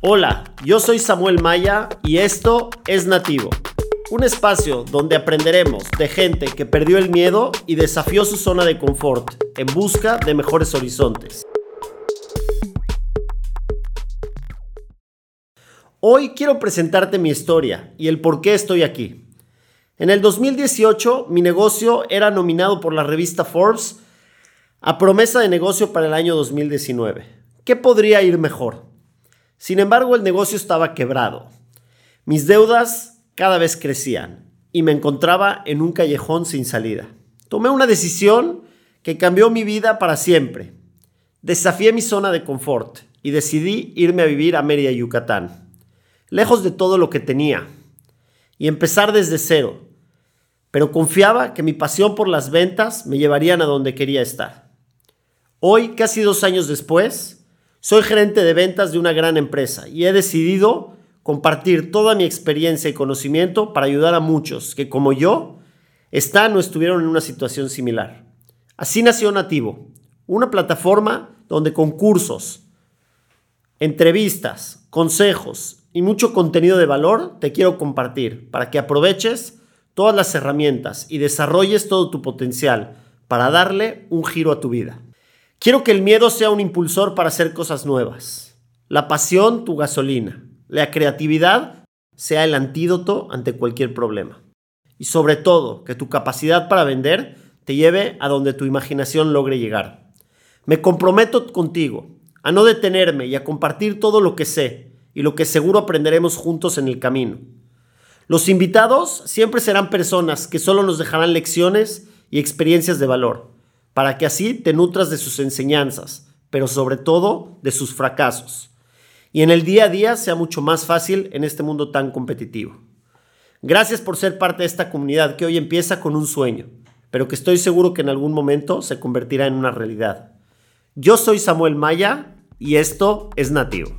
Hola, yo soy Samuel Maya y esto es Nativo, un espacio donde aprenderemos de gente que perdió el miedo y desafió su zona de confort en busca de mejores horizontes. Hoy quiero presentarte mi historia y el por qué estoy aquí. En el 2018 mi negocio era nominado por la revista Forbes a promesa de negocio para el año 2019. ¿Qué podría ir mejor? Sin embargo, el negocio estaba quebrado. Mis deudas cada vez crecían y me encontraba en un callejón sin salida. Tomé una decisión que cambió mi vida para siempre. Desafié mi zona de confort y decidí irme a vivir a Mérida, Yucatán, lejos de todo lo que tenía, y empezar desde cero. Pero confiaba que mi pasión por las ventas me llevarían a donde quería estar. Hoy, casi dos años después, soy gerente de ventas de una gran empresa y he decidido compartir toda mi experiencia y conocimiento para ayudar a muchos que, como yo, están o estuvieron en una situación similar. Así nació Nativo, una plataforma donde concursos, entrevistas, consejos y mucho contenido de valor te quiero compartir para que aproveches todas las herramientas y desarrolles todo tu potencial para darle un giro a tu vida. Quiero que el miedo sea un impulsor para hacer cosas nuevas. La pasión, tu gasolina. La creatividad sea el antídoto ante cualquier problema. Y sobre todo, que tu capacidad para vender te lleve a donde tu imaginación logre llegar. Me comprometo contigo a no detenerme y a compartir todo lo que sé y lo que seguro aprenderemos juntos en el camino. Los invitados siempre serán personas que solo nos dejarán lecciones y experiencias de valor para que así te nutras de sus enseñanzas, pero sobre todo de sus fracasos. Y en el día a día sea mucho más fácil en este mundo tan competitivo. Gracias por ser parte de esta comunidad que hoy empieza con un sueño, pero que estoy seguro que en algún momento se convertirá en una realidad. Yo soy Samuel Maya y esto es Nativo.